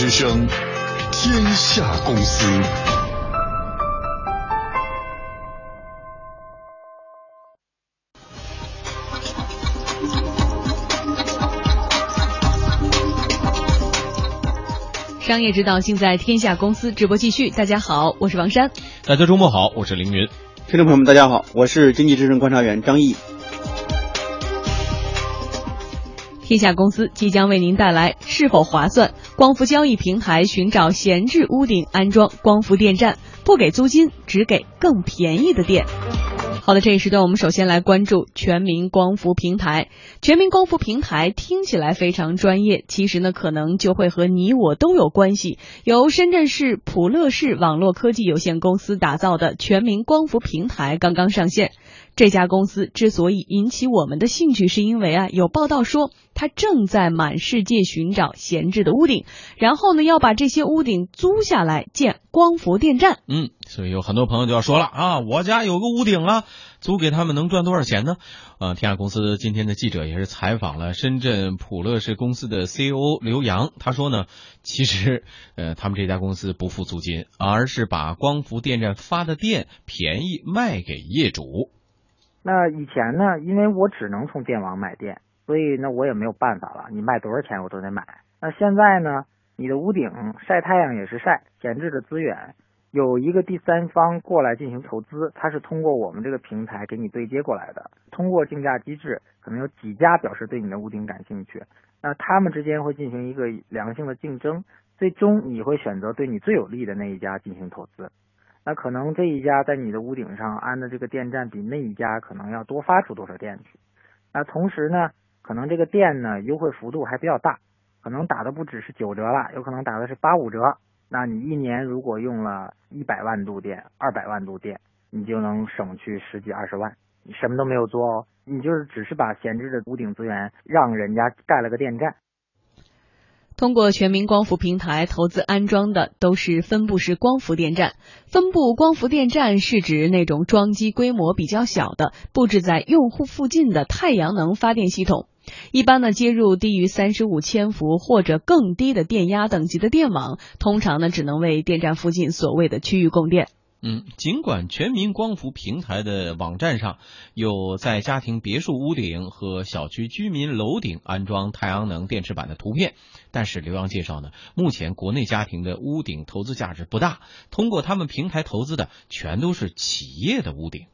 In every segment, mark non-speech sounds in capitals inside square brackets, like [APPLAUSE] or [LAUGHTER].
之声，天下公司。商业之道，尽在天下公司。直播继续，大家好，我是王珊。大家周末好，我是凌云。听众朋友们，大家好，我是经济之声观察员张毅。天下公司即将为您带来是否划算？光伏交易平台寻找闲置屋顶安装光伏电站，不给租金，只给更便宜的电。好的，这一时段我们首先来关注全民光伏平台。全民光伏平台听起来非常专业，其实呢，可能就会和你我都有关系。由深圳市普乐视网络科技有限公司打造的全民光伏平台刚刚上线。这家公司之所以引起我们的兴趣，是因为啊，有报道说它正在满世界寻找闲置的屋顶，然后呢，要把这些屋顶租下来建光伏电站。嗯，所以有很多朋友就要说了啊，我家有个屋顶啊。租给他们能赚多少钱呢？呃，天下公司今天的记者也是采访了深圳普乐士公司的 CEO 刘洋，他说呢，其实呃，他们这家公司不付租金，而是把光伏电站发的电便宜卖给业主。那以前呢，因为我只能从电网买电，所以那我也没有办法了，你卖多少钱我都得买。那现在呢，你的屋顶晒太阳也是晒，闲置的资源。有一个第三方过来进行投资，它是通过我们这个平台给你对接过来的。通过竞价机制，可能有几家表示对你的屋顶感兴趣，那他们之间会进行一个良性的竞争，最终你会选择对你最有利的那一家进行投资。那可能这一家在你的屋顶上安的这个电站比那一家可能要多发出多少电去。那同时呢，可能这个电呢优惠幅度还比较大，可能打的不只是九折了，有可能打的是八五折。那你一年如果用了一百万度电、二百万度电，你就能省去十几二十万。你什么都没有做哦，你就是只是把闲置的屋顶资源让人家盖了个电站。通过全民光伏平台投资安装的都是分布式光伏电站。分布光伏电站是指那种装机规模比较小的、布置在用户附近的太阳能发电系统。一般呢，接入低于三十五千伏或者更低的电压等级的电网，通常呢只能为电站附近所谓的区域供电。嗯，尽管全民光伏平台的网站上有在家庭别墅屋顶和小区居民楼顶安装太阳能电池板的图片，但是刘洋介绍呢，目前国内家庭的屋顶投资价值不大，通过他们平台投资的全都是企业的屋顶。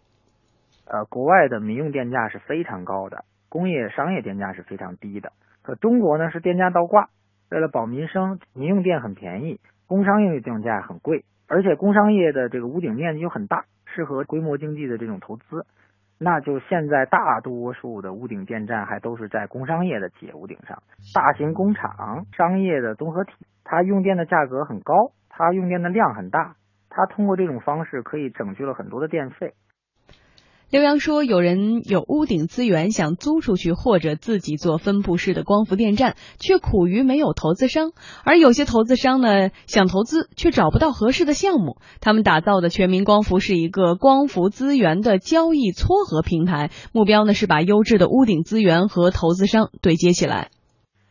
呃，国外的民用电价是非常高的。工业商业电价是非常低的，可中国呢是电价倒挂。为了保民生，民用电很便宜，工商业电价很贵，而且工商业的这个屋顶面积又很大，适合规模经济的这种投资。那就现在大多数的屋顶电站还都是在工商业的企业屋顶上，大型工厂、商业的综合体，它用电的价格很高，它用电的量很大，它通过这种方式可以省去了很多的电费。刘洋说：“有人有屋顶资源想租出去，或者自己做分布式的光伏电站，却苦于没有投资商；而有些投资商呢，想投资却找不到合适的项目。他们打造的全民光伏是一个光伏资源的交易撮合平台，目标呢是把优质的屋顶资源和投资商对接起来。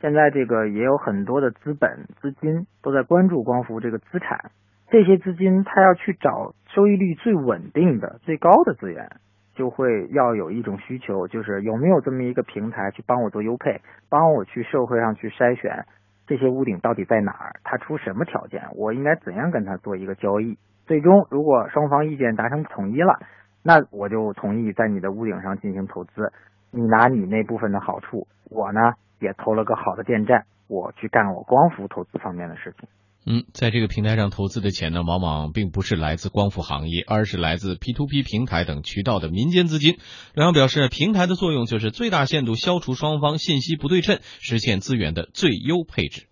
现在这个也有很多的资本资金都在关注光伏这个资产，这些资金他要去找收益率最稳定的、最高的资源。”就会要有一种需求，就是有没有这么一个平台去帮我做优配，帮我去社会上去筛选这些屋顶到底在哪儿，它出什么条件，我应该怎样跟他做一个交易。最终，如果双方意见达成统一了，那我就同意在你的屋顶上进行投资，你拿你那部分的好处，我呢也投了个好的电站，我去干我光伏投资方面的事情。嗯，在这个平台上投资的钱呢，往往并不是来自光伏行业，而是来自 P to P 平台等渠道的民间资金。刘洋表示，平台的作用就是最大限度消除双方信息不对称，实现资源的最优配置。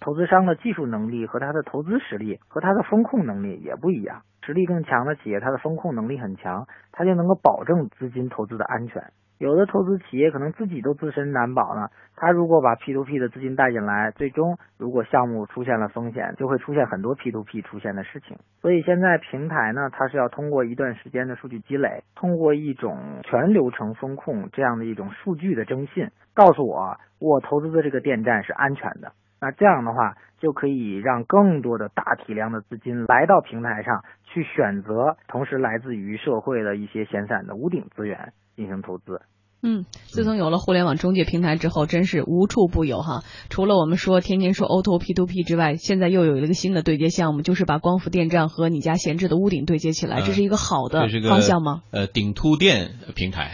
投资商的技术能力和他的投资实力和他的风控能力也不一样，实力更强的企业，他的风控能力很强，他就能够保证资金投资的安全。有的投资企业可能自己都自身难保呢，他如果把 P to P 的资金带进来，最终如果项目出现了风险，就会出现很多 P to P 出现的事情。所以现在平台呢，它是要通过一段时间的数据积累，通过一种全流程风控这样的一种数据的征信，告诉我我投资的这个电站是安全的。那这样的话，就可以让更多的大体量的资金来到平台上去选择，同时来自于社会的一些闲散的屋顶资源进行投资。嗯，自从有了互联网中介平台之后，真是无处不有哈。除了我们说天天说 O to P to P 之外，现在又有一个新的对接项目，就是把光伏电站和你家闲置的屋顶对接起来，这是一个好的方向吗？呃，顶突电平台，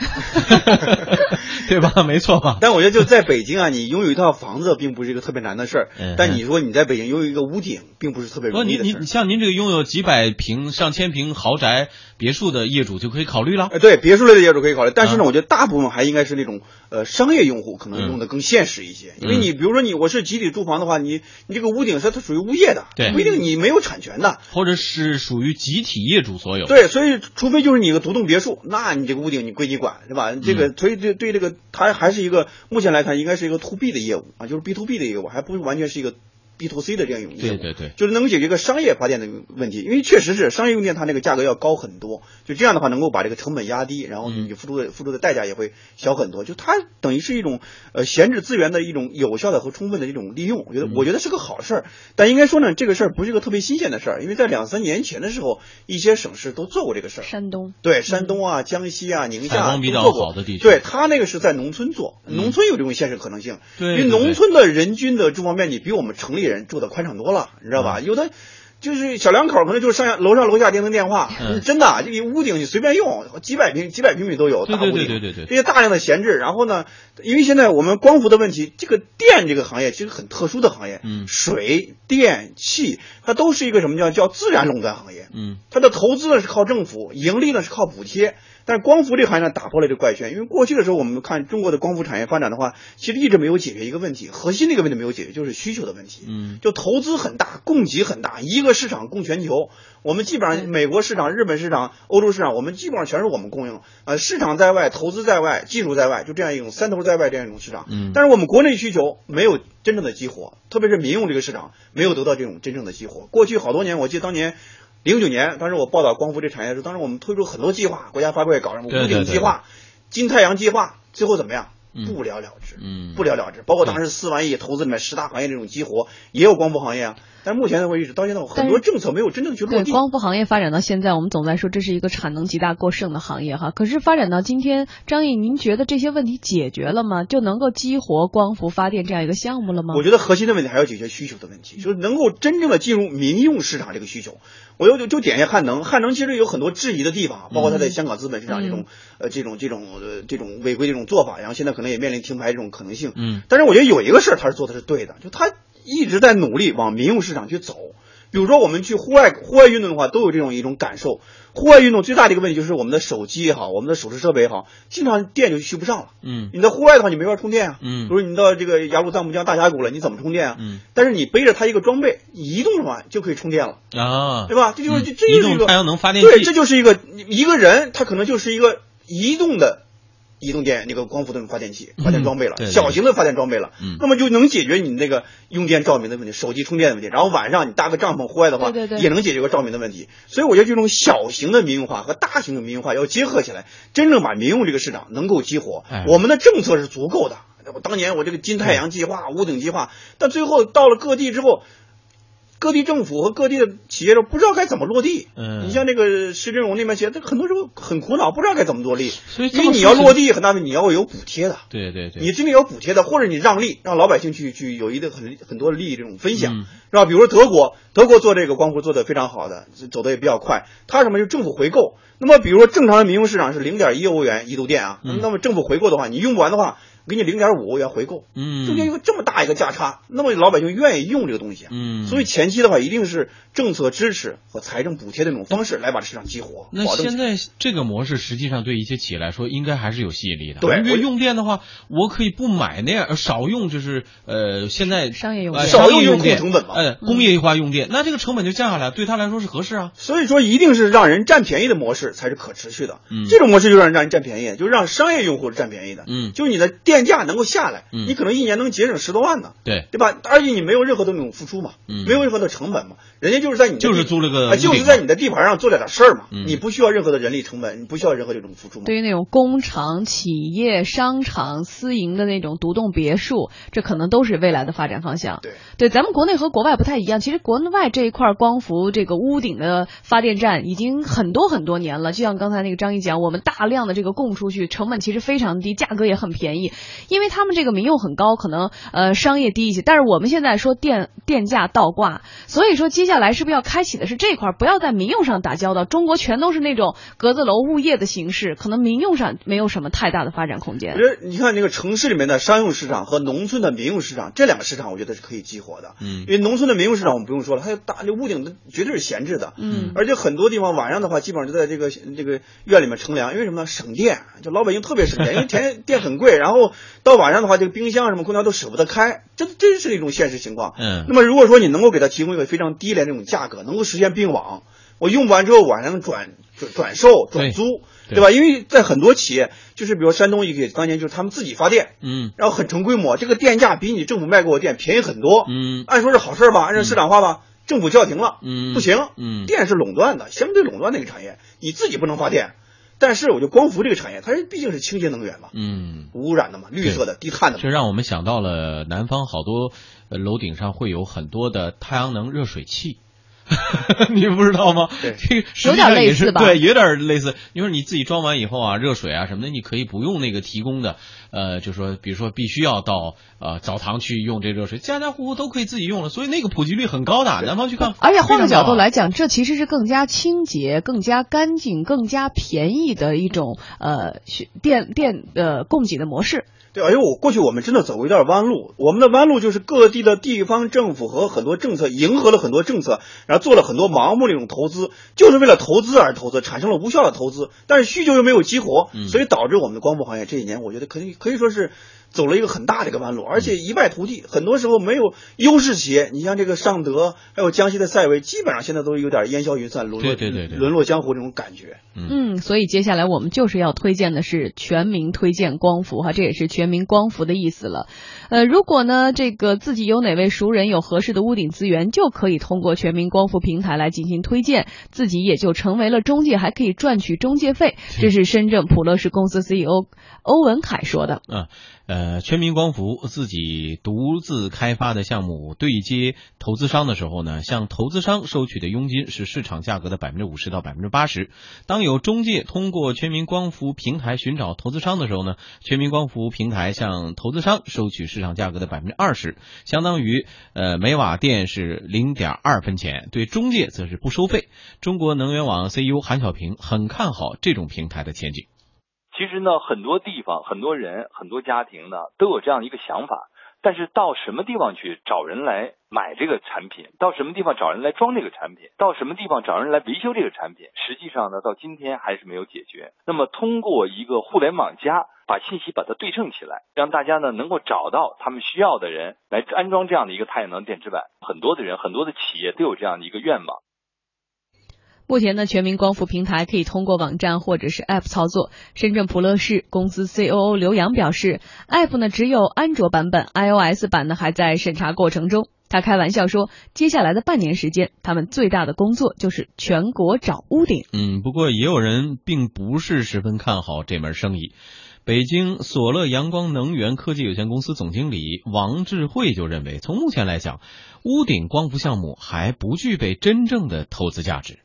[LAUGHS] 对吧？没错吧？但我觉得就在北京啊，你拥有一套房子并不是一个特别难的事儿。但你说你在北京拥有一个屋顶，并不是特别容易的事。你你像您这个拥有几百平、上千平豪宅别墅的业主就可以考虑了。哎，对，别墅类的业主可以考虑。但是呢，我觉得大部分还应该是那种呃商业用户，可能用的更现实一些。因为你比如说你我是集体住房的话，你你这个屋顶是它属于物业的，对，不一定你没有产权的，或者是属于集体业主所有。对，所以除非就是你个独栋别墅，那你这个屋顶你归你管，对吧？这个所以对对这个它还是一个目前来看应该是一个 to B 的业务啊，就是 B to B 的业务，还不完全是一个。B to C 的这样一种业务，对对对，就是能够解决一个商业发电的问题，因为确实是商业用电它那个价格要高很多，就这样的话能够把这个成本压低，然后你付出的付出的代价也会小很多，就它等于是一种呃闲置资源的一种有效的和充分的一种利用，我觉得我觉得是个好事儿，但应该说呢，这个事儿不是一个特别新鲜的事儿，因为在两三年前的时候，一些省市都做过这个事儿，山东。对山东啊、江西啊、宁夏都做过，对他那个是在农村做，农村有这种现实可能性，因为农村的人均的住房面积比我们城里人住的宽敞多。了，你知道吧？有的就是小两口，可能就是上下楼上楼下电灯电话，真的，这个屋顶你随便用，几百平几百平米都有，大屋顶，对对对对这些大量的闲置。然后呢，因为现在我们光伏的问题，这个电这个行业其实很特殊的行业，嗯，水电气它都是一个什么叫叫自然垄断行业，嗯，它的投资呢是靠政府，盈利呢是靠补贴。但是光伏这个行业呢打破了这个怪圈，因为过去的时候我们看中国的光伏产业发展的话，其实一直没有解决一个问题，核心的一个问题没有解决，就是需求的问题。嗯，就投资很大，供给很大，一个市场供全球。我们基本上美国市场、日本市场、欧洲市场，我们基本上全是我们供应。呃，市场在外，投资在外，技术在外，就这样一种三头在外这样一种市场。嗯，但是我们国内需求没有真正的激活，特别是民用这个市场没有得到这种真正的激活。过去好多年，我记得当年。零九年，当时我报道光伏这产业的时候，当时我们推出很多计划，国家发改委搞什么屋顶计划、金太阳计划，最后怎么样？不了了之，嗯，不了了之。包括当时四万亿投资里面十大行业这种激活，也有光伏行业啊。但目前为止，到现在很多政策没有真正去落地。光伏行业发展到现在，我们总在说这是一个产能极大过剩的行业哈。可是发展到今天，张毅，您觉得这些问题解决了吗？就能够激活光伏发电这样一个项目了吗？我觉得核心的问题还要解决需求的问题，就是能够真正的进入民用市场这个需求。我又就就点一下汉能，汉能其实有很多质疑的地方，包括它在香港资本市场这种呃这种这种呃这种违规这种做法，然后现在可能也面临停牌这种可能性。嗯，但是我觉得有一个事儿他是做的是对的，就他一直在努力往民用市场去走。比如说我们去户外户外运动的话，都有这种一种感受。户外运动最大的一个问题就是我们的手机也好，我们的手持设备也好，经常电就续不上了。嗯，你在户外的话，你没法充电啊。嗯，比如你到这个雅鲁藏布江大峡谷了，你怎么充电啊？嗯，但是你背着它一个装备，移动的话就可以充电了啊，对吧？这就是这就是一个太阳能发电器。对，这就是一个一个人，他可能就是一个移动的。移动电那个光伏的发电器、发电装备了，小型的发电装备了，那么就能解决你那个用电照明的问题、手机充电的问题。然后晚上你搭个帐篷，户外的话，也能解决个照明的问题。所以我觉得这种小型的民用化和大型的民用化要结合起来，真正把民用这个市场能够激活。我们的政策是足够的。我当年我这个金太阳计划、屋顶计划，但最后到了各地之后。各地政府和各地的企业都不知道该怎么落地。嗯，你像那个施振荣那边企业，他很多时候很苦恼，不知道该怎么落地。所以，因为你要落地，很大问题，你要有补贴的。对对对，你真的有补贴的，或者你让利，让老百姓去去有一个很很多利益这种分享，是吧？比如说德国，德国做这个光伏做的非常好的，走的也比较快。它什么就政府回购。那么，比如说正常的民用市场是零点一欧元一度电啊，那么政府回购的话，你用不完的话。给你零点五欧元回购，嗯，中间有这么大一个价差，那么老百姓愿意用这个东西啊，嗯，所以前期的话一定是政策支持和财政补贴的那种方式来把市场激活。那现在这个模式实际上对一些企业来说应该还是有吸引力的。对，因为用电的话，我可以不买那样少用，就是呃现在商业用电，少用用电成本嘛，呃工业化用电，那这个成本就降下来，对他来说是合适啊。所以说一定是让人占便宜的模式才是可持续的。嗯，这种模式就让人让人占便宜，就让商业用户占便宜的。嗯，就是你的电。价能够下来，你可能一年能节省十多万呢，对对吧？而且你没有任何的那种付出嘛，没有任何的成本嘛，人家就是在你就是租了个，就是在你的地盘上做了点事儿嘛，你不需要任何的人力成本，你不需要任何这种付出嘛。对于那种工厂、企业、商场、私营的那种独栋别墅，这可能都是未来的发展方向。对对，咱们国内和国外不太一样，其实国外这一块光伏这个屋顶的发电站已经很多很多年了，就像刚才那个张毅讲，我们大量的这个供出去，成本其实非常低，价格也很便宜，因为他们这个民用很高，可能呃商业低一些。但是我们现在说电电价倒挂，所以说接下来是不是要开启的是这块，不要在民用上打交道？中国全都是那种格子楼物业的形式，可能民用上没有什么太大的发展空间。我觉得你看这个城市里面的商用市场和农村的民用市场这两个市场，我觉得是可以激活的。嗯，因为农村的民用市场我们不用说了，它有大这屋顶的绝对是闲置的。嗯，而且很多地方晚上的话，基本上就在这个这个院里面乘凉，因为什么呢？省电，就老百姓特别省电，因为 [LAUGHS] 电电很贵，然后到晚上的话，这个冰箱什么空调都舍不得开，这真是一种现实情况。嗯，那么如果说你能够给他提供一个非常低廉这种价格，能够实现并网，我用不完之后晚上转转转售转租，对。吧？因为在很多企业，就是比如山东一个当年就是他们自己发电，嗯，然后很成规模，这个电价比你政府卖给我电便宜很多，嗯，按说是好事吧，按照市场化吧。政府叫停了，嗯，不行，嗯，电是垄断的，相对垄断的一个产业，你自己不能发电，但是我觉得光伏这个产业，它是毕竟是清洁能源嘛，嗯，无污染的嘛，绿色的、低碳的，这让我们想到了南方好多楼顶上会有很多的太阳能热水器。[LAUGHS] 你不知道吗？对，这个有点类似吧？对，有点类似。因为你自己装完以后啊，热水啊什么的，你可以不用那个提供的，呃，就说比如说必须要到呃澡堂去用这热水，家家户户都可以自己用了，所以那个普及率很高的。南方去看，而且换个角度来讲，这其实是更加清洁、更加干净、更加便宜的一种呃电电呃供给的模式。对，而且我过去我们真的走过一段弯路，我们的弯路就是各地的地方政府和很多政策迎合了很多政策，然后做了很多盲目的一种投资，就是为了投资而投资，产生了无效的投资，但是需求又没有激活，所以导致我们的光伏行业这几年，我觉得可以可以说是走了一个很大的一个弯路，而且一败涂地，很多时候没有优势企业，你像这个尚德，还有江西的赛维，基本上现在都有点烟消云散，沦落对对对沦落江湖这种感觉。嗯，所以接下来我们就是要推荐的是全民推荐光伏哈，这也是全民光伏的意思了。呃，如果呢这个自己有哪位熟人有合适的屋顶资源，就可以通过全民光伏平台来进行推荐，自己也就成为了中介，还可以赚取中介费。这是深圳普乐士公司 CEO 欧文凯说的。嗯。呃，呃全民光伏自己独自开发的项目对接投资商的时候呢，向投资商收取的佣金是市场价格的百分之五十到百分之八十。当有中介通过全民光伏平台寻找投资商的时候呢，全民光伏平台向投资商收取市场价格的百分之二十，相当于呃每瓦电是零点二分钱，对中介则是不收费。中国能源网 CEO 韩小平很看好这种平台的前景。其实呢，很多地方、很多人、很多家庭呢，都有这样一个想法，但是到什么地方去找人来买这个产品？到什么地方找人来装这个产品？到什么地方找人来维修这个产品？实际上呢，到今天还是没有解决。那么，通过一个互联网加，把信息把它对称起来，让大家呢能够找到他们需要的人来安装这样的一个太阳能电池板。很多的人、很多的企业都有这样的一个愿望。目前呢，全民光伏平台可以通过网站或者是 App 操作。深圳普乐士公司 COO 刘洋表示，App 呢只有安卓版本，iOS 版呢还在审查过程中。他开玩笑说，接下来的半年时间，他们最大的工作就是全国找屋顶。嗯，不过也有人并不是十分看好这门生意。北京索乐阳光能源科技有限公司总经理王智慧就认为，从目前来讲，屋顶光伏项目还不具备真正的投资价值。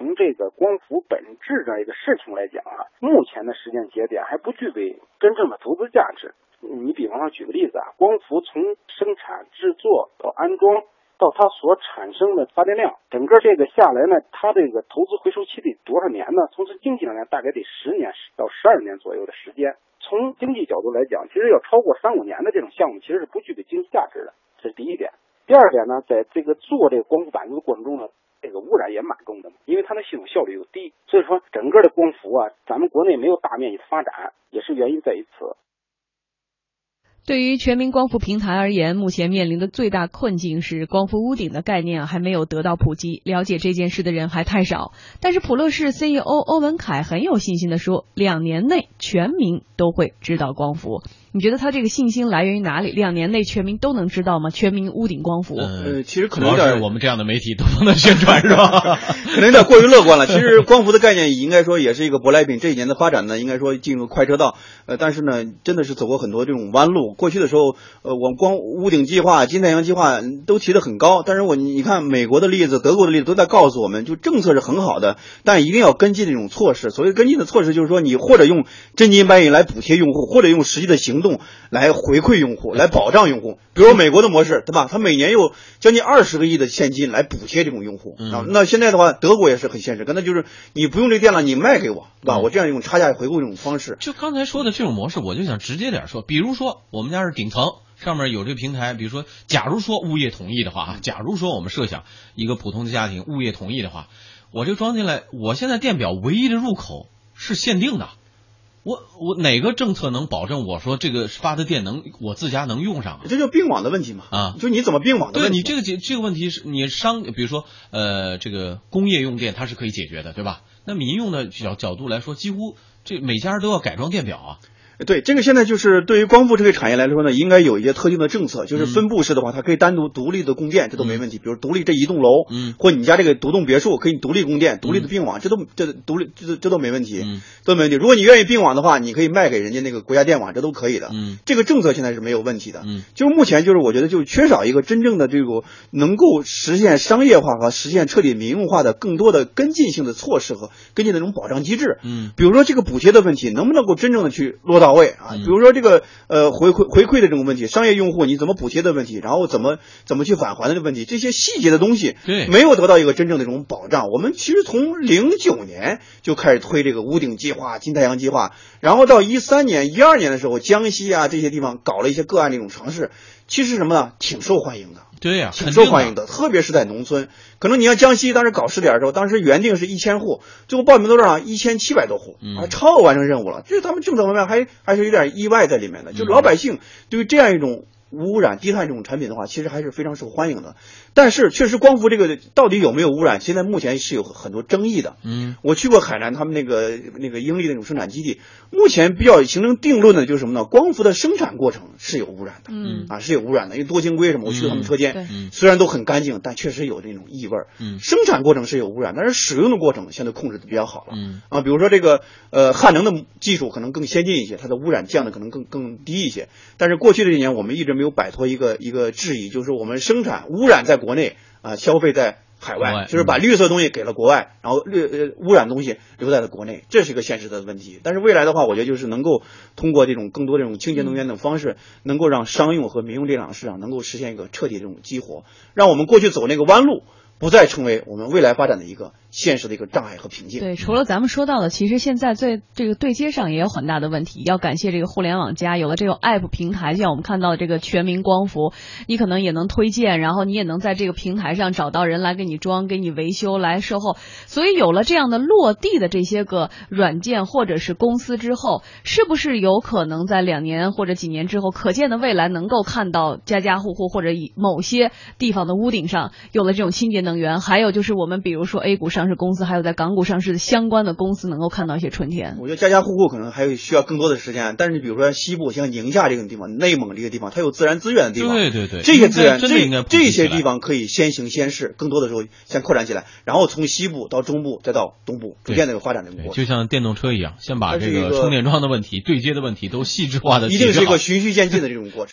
从这个光伏本质的一个事情来讲啊，目前的时间节点还不具备真正的投资价值。你比方说举个例子啊，光伏从生产制作到安装到它所产生的发电量，整个这个下来呢，它这个投资回收期得多少年呢？从这经济上来，大概得十年到十二年左右的时间。从经济角度来讲，其实要超过三五年的这种项目，其实是不具备经济价值的。这是第一点。第二点呢，在这个做这个光伏板子的过程中呢。这个污染也蛮重的，因为它的系统效率又低，所以说整个的光伏啊，咱们国内没有大面积的发展，也是原因在于此。对于全民光伏平台而言，目前面临的最大困境是光伏屋顶的概念还没有得到普及，了解这件事的人还太少。但是普乐市 CEO 欧文凯很有信心地说，两年内全民都会知道光伏。你觉得他这个信心来源于哪里？两年内全民都能知道吗？全民屋顶光伏？呃，其实可能有点我们这样的媒体都不能宣传 [LAUGHS] 是吧？可能有点过于乐观了。其实光伏的概念应该说也是一个舶来品，这几年的发展呢，应该说进入快车道。呃，但是呢，真的是走过很多这种弯路。过去的时候，呃，我们光屋顶计划、金太阳计划都提得很高，但是我你看美国的例子、德国的例子都在告诉我们，就政策是很好的，但一定要跟进这种措施。所谓跟进的措施，就是说你或者用真金白银来补贴用户，或者用实际的行动来回馈用户，来保障用户。比如美国的模式，对吧？他每年有将近二十个亿的现金来补贴这种用户。啊，那现在的话，德国也是很现实，跟他就是你不用这电了，你卖给我，对吧？我这样用差价回购这种方式。就刚才说的这种模式，我就想直接点说，比如说我们家是顶层，上面有这个平台，比如说，假如说物业同意的话啊，假如说我们设想一个普通的家庭，物业同意的话，我这装进来，我现在电表唯一的入口是限定的。我我哪个政策能保证我说这个发的电能我自家能用上？这就并网的问题嘛啊！就你怎么并网的？对你这个这这个问题是你商，比如说呃这个工业用电它是可以解决的，对吧？那民用的角角度来说，几乎这每家都要改装电表啊。对，这个现在就是对于光伏这个产业来说呢，应该有一些特定的政策，就是分布式的话，它可以单独独立的供电，这都没问题。比如独立这一栋楼，嗯，或你家这个独栋别墅可以独立供电、独立的并网，这都这独立这这都没问题，都没问题。如果你愿意并网的话，你可以卖给人家那个国家电网，这都可以的。嗯，这个政策现在是没有问题的。嗯，就是目前就是我觉得就缺少一个真正的这个能够实现商业化和实现彻底民用化的更多的跟进性的措施和跟进的这种保障机制。嗯，比如说这个补贴的问题能不能够真正的去落到位啊？比如说。这个呃回馈回馈的这种问题，商业用户你怎么补贴的问题，然后怎么怎么去返还的这个问题，这些细节的东西，对，没有得到一个真正的这种保障。我们其实从零九年就开始推这个屋顶计划、金太阳计划，然后到一三年、一二年的时候，江西啊这些地方搞了一些个案这种尝试，其实什么呢，挺受欢迎的。对呀，挺受欢迎的，特别是在农村。可能你像江西当时搞试点的时候，当时原定是一千户，最后报名多少？一千七百多户，啊，超额完成任务了。就是他们政策方面还还是有点意外在里面的。就老百姓对于这样一种无污染、低碳这种产品的话，其实还是非常受欢迎的。但是确实光伏这个到底有没有污染，现在目前是有很多争议的。嗯，我去过海南他们那个那个英利那种生产基地，目前比较形成定论的就是什么呢？光伏的生产过程是有污染的。嗯，啊是有污染的，因为多晶硅什么，我去过他们车间，嗯，虽然都很干净，但确实有那种异味。嗯，生产过程是有污染，但是使用的过程现在控制的比较好了。嗯，啊，比如说这个呃汉能的技术可能更先进一些，它的污染降的可能更更低一些。但是过去这几年我们一直没有摆脱一个一个质疑，就是我们生产污染在国内。啊，消费在海外，就是把绿色东西给了国外，然后绿呃污染东西留在了国内，这是一个现实的问题。但是未来的话，我觉得就是能够通过这种更多这种清洁能源等方式，能够让商用和民用电厂市场能够实现一个彻底这种激活，让我们过去走那个弯路，不再成为我们未来发展的一个。现实的一个障碍和瓶颈。对，除了咱们说到的，其实现在在这个对接上也有很大的问题。要感谢这个互联网加，有了这个 app 平台，像我们看到的这个全民光伏，你可能也能推荐，然后你也能在这个平台上找到人来给你装、给你维修、来售后。所以有了这样的落地的这些个软件或者是公司之后，是不是有可能在两年或者几年之后，可见的未来能够看到家家户户或者以某些地方的屋顶上有了这种清洁能源？还有就是我们比如说 A 股上。市公司还有在港股上市的相关的公司能够看到一些春天。我觉得家家户户可能还有需要更多的时间，但是你比如说西部像宁夏这个地方、内蒙这个地方，它有自然资源的地方，对对对，这些资源这这些地方可以先行先试，更多的时候先扩展起来，然后从西部到中部再到东部，逐渐的有发展的过程。就像电动车一样，先把这个充电桩的问题、对接的问题都细致化的，一定是一个循序渐进的这种过程。